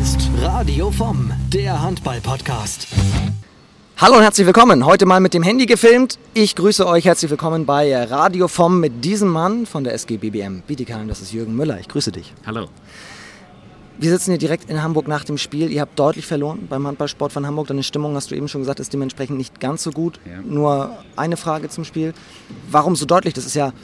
ist Radio vom, der Handball-Podcast. Hallo und herzlich willkommen. Heute mal mit dem Handy gefilmt. Ich grüße euch. Herzlich willkommen bei Radio vom mit diesem Mann von der SG BBM Bietigheim. Das ist Jürgen Müller. Ich grüße dich. Hallo. Wir sitzen hier direkt in Hamburg nach dem Spiel. Ihr habt deutlich verloren beim Handballsport von Hamburg. Deine Stimmung, hast du eben schon gesagt, ist dementsprechend nicht ganz so gut. Ja. Nur eine Frage zum Spiel. Warum so deutlich? Das ist ja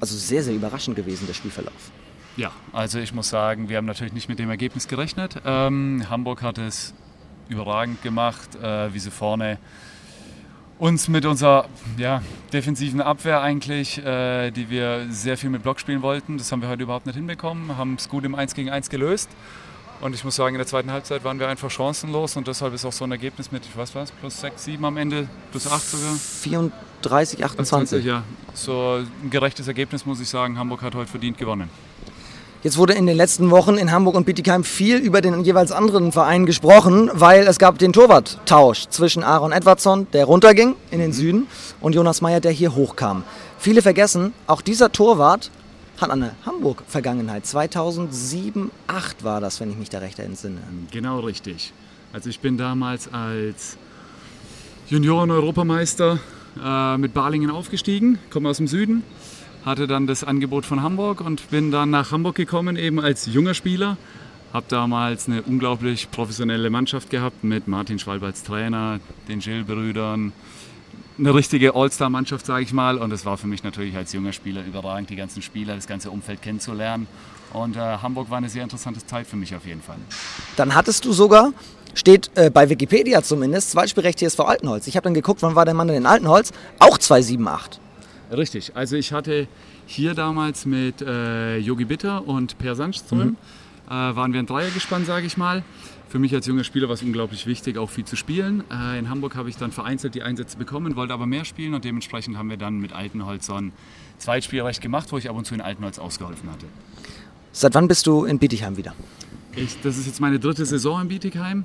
also sehr, sehr überraschend gewesen, der Spielverlauf. Ja, also ich muss sagen, wir haben natürlich nicht mit dem Ergebnis gerechnet. Ähm, Hamburg hat es überragend gemacht, äh, wie sie vorne uns mit unserer ja, defensiven Abwehr eigentlich, äh, die wir sehr viel mit Block spielen wollten, das haben wir heute überhaupt nicht hinbekommen, haben es gut im 1 gegen 1 gelöst. Und ich muss sagen, in der zweiten Halbzeit waren wir einfach chancenlos und deshalb ist auch so ein Ergebnis mit, was war es, plus 6, 7 am Ende, plus 8 sogar. 34, 28. Ja, so ein gerechtes Ergebnis muss ich sagen. Hamburg hat heute verdient gewonnen. Jetzt wurde in den letzten Wochen in Hamburg und Bietigheim viel über den jeweils anderen Verein gesprochen, weil es gab den Torwarttausch zwischen Aaron Edwardson, der runterging in den Süden, und Jonas Meyer, der hier hochkam. Viele vergessen, auch dieser Torwart hat eine Hamburg-Vergangenheit. 2007, 2008 war das, wenn ich mich da recht entsinne. Genau richtig. Also ich bin damals als Junioren-Europameister äh, mit Balingen aufgestiegen, komme aus dem Süden, hatte dann das Angebot von Hamburg und bin dann nach Hamburg gekommen, eben als junger Spieler. Habe damals eine unglaublich professionelle Mannschaft gehabt mit Martin Schwalb als Trainer, den Gill-Brüdern, eine richtige All-Star-Mannschaft, sage ich mal. Und es war für mich natürlich als junger Spieler überragend, die ganzen Spieler, das ganze Umfeld kennenzulernen. Und äh, Hamburg war eine sehr interessante Zeit für mich auf jeden Fall. Dann hattest du sogar, steht äh, bei Wikipedia zumindest, Zweitspielrecht TSV Altenholz. Ich habe dann geguckt, wann war der Mann denn in Altenholz? Auch 278. Richtig. Also ich hatte hier damals mit äh, Yogi Bitter und Per Sandström, äh, waren wir ein Dreiergespann, sage ich mal. Für mich als junger Spieler war es unglaublich wichtig, auch viel zu spielen. Äh, in Hamburg habe ich dann vereinzelt die Einsätze bekommen, wollte aber mehr spielen und dementsprechend haben wir dann mit Altenholz so ein Zweitspielrecht gemacht, wo ich ab und zu in Altenholz ausgeholfen hatte. Seit wann bist du in Bietigheim wieder? Ich, das ist jetzt meine dritte Saison in Bietigheim.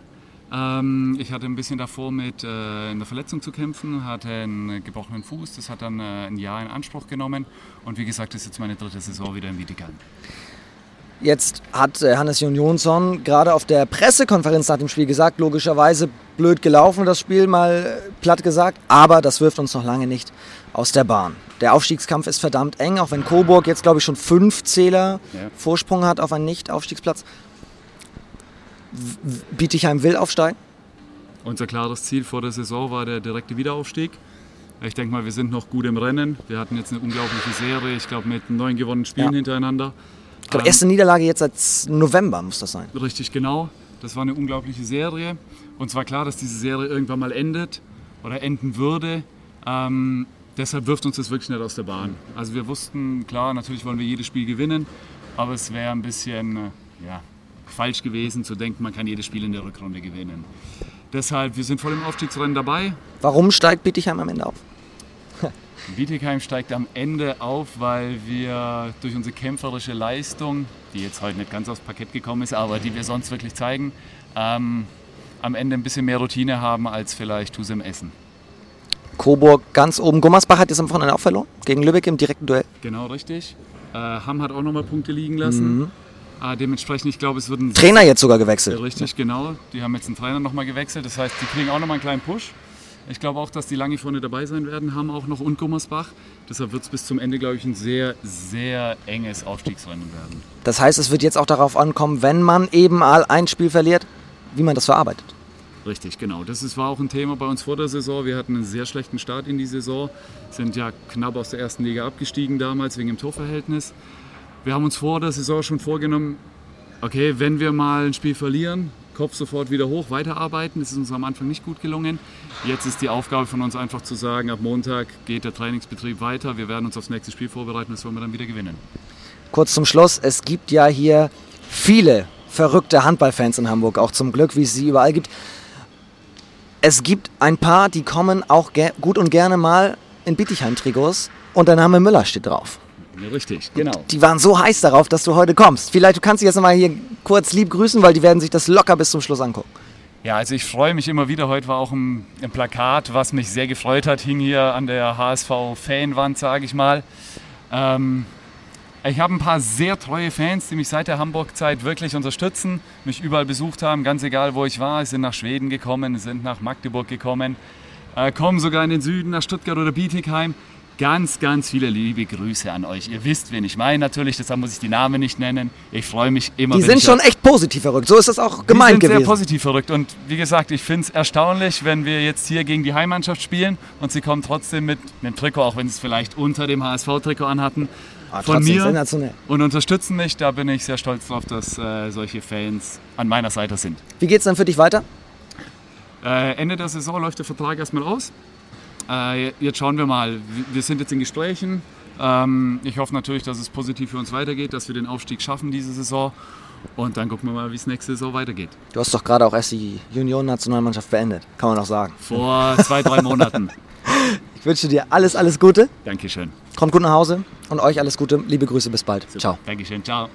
Ähm, ich hatte ein bisschen davor mit äh, einer Verletzung zu kämpfen, hatte einen gebrochenen Fuß. Das hat dann äh, ein Jahr in Anspruch genommen. Und wie gesagt, das ist jetzt meine dritte Saison wieder in Bietigheim. Jetzt hat äh, Hannes Jon Jonsson gerade auf der Pressekonferenz nach dem Spiel gesagt, logischerweise blöd gelaufen, das Spiel mal äh, platt gesagt, aber das wirft uns noch lange nicht aus der Bahn. Der Aufstiegskampf ist verdammt eng, auch wenn Coburg jetzt, glaube ich, schon fünf Zähler Ja. Vorsprung hat auf einen Nicht-Aufstiegsplatz. Bietigheim will aufsteigen. Unser klares Ziel vor der Saison war der direkte Wiederaufstieg. Ich denke mal, wir sind noch gut im Rennen. Wir hatten jetzt eine unglaubliche Serie, ich glaube mit neun gewonnenen Spielen Ja. hintereinander. Ich glaube, Ähm, erste Niederlage jetzt seit November muss das sein. Richtig genau. Das war eine unglaubliche Serie. Und zwar klar, dass diese Serie irgendwann mal endet oder enden würde. Ähm, deshalb wirft uns das wirklich nicht aus der Bahn. Also wir wussten, klar, natürlich wollen wir jedes Spiel gewinnen, aber es wäre ein bisschen äh, ja, falsch gewesen zu denken, man kann jedes Spiel in der Rückrunde gewinnen. Deshalb, wir sind voll im Aufstiegsrennen dabei. Warum steigt Bietigheim am Ende auf? Bietigheim steigt am Ende auf, weil wir durch unsere kämpferische Leistung, die jetzt heute nicht ganz aufs Parkett gekommen ist, aber die wir sonst wirklich zeigen, ähm, am Ende ein bisschen mehr Routine haben als vielleicht Tusem Essen. Coburg ganz oben. Gummersbach hat jetzt am Wochenende auch verloren gegen Lübeck im direkten Duell. Genau richtig. Äh, Hamm hat auch nochmal Punkte liegen lassen. Äh, dementsprechend, ich glaube, es wird ein Trainer jetzt sogar gewechselt. Richtig, genau. Die haben jetzt einen Trainer nochmal gewechselt. Das heißt, die kriegen auch nochmal einen kleinen Push. Ich glaube auch, dass die lange vorne dabei sein werden, haben auch noch und Gummersbach. Deshalb wird es bis zum Ende, glaube ich, ein sehr, sehr enges Aufstiegsrennen werden. Das heißt, es wird jetzt auch darauf ankommen, wenn man eben mal ein Spiel verliert, wie man das verarbeitet. Richtig, genau. Das ist, war auch ein Thema bei uns vor der Saison. Wir hatten einen sehr schlechten Start in die Saison, sind ja knapp aus der ersten Liga abgestiegen damals wegen dem Torverhältnis. Wir haben uns vor der Saison schon vorgenommen, okay, wenn wir mal ein Spiel verlieren, Kopf sofort wieder hoch, weiterarbeiten. Das ist uns am Anfang nicht gut gelungen. Jetzt ist die Aufgabe von uns einfach zu sagen, ab Montag geht der Trainingsbetrieb weiter. Wir werden uns aufs nächste Spiel vorbereiten, das wollen wir dann wieder gewinnen. Kurz zum Schluss, es gibt ja hier viele verrückte Handballfans in Hamburg, auch zum Glück, wie es sie überall gibt. Es gibt ein paar, die kommen auch gut und gerne mal in Bietigheim-Trikots und der Name Müller steht drauf. Ja, richtig, genau. Die waren so heiß darauf, dass du heute kommst. Vielleicht du kannst dich jetzt mal hier kurz lieb grüßen, weil die werden sich das locker bis zum Schluss angucken. Ja, also ich freue mich immer wieder. Heute war auch ein, ein Plakat, was mich sehr gefreut hat, hing hier an der HSV-Fanwand, sage ich mal. Ähm, Ich habe ein paar sehr treue Fans, die mich seit der Hamburg-Zeit wirklich unterstützen, mich überall besucht haben, ganz egal wo ich war. Sie sind nach Schweden gekommen, sind nach Magdeburg gekommen, äh, kommen sogar in den Süden, nach Stuttgart oder Bietigheim. Ganz, ganz viele liebe Grüße an euch. Ihr wisst, wen ich meine natürlich, deshalb muss ich die Namen nicht nennen. Ich freue mich immer. Die sind schon echt positiv verrückt. So ist das auch die gemeint sind gewesen. sehr positiv verrückt. Und wie gesagt, ich finde es erstaunlich, wenn wir jetzt hier gegen die Heimmannschaft spielen und sie kommen trotzdem mit einem Trikot, auch wenn sie es vielleicht unter dem HSV-Trikot anhatten, Ah, von mir und unterstützen mich. Da bin ich sehr stolz drauf, dass äh, solche Fans an meiner Seite sind. Wie geht's dann für dich weiter? Äh, Ende der Saison läuft der Vertrag erstmal aus. Äh, jetzt schauen wir mal. Wir sind jetzt in Gesprächen. Ähm, ich hoffe natürlich, dass es positiv für uns weitergeht, dass wir den Aufstieg schaffen diese Saison. Und dann gucken wir mal, wie es nächste Saison weitergeht. Du hast doch gerade auch erst die Junioren-Nationalmannschaft beendet, kann man auch sagen. Vor zwei, drei Monaten. Ich wünsche dir alles, alles Gute. Dankeschön. Kommt gut nach Hause und euch alles Gute. Liebe Grüße, bis bald. Ciao. Dankeschön. Ciao.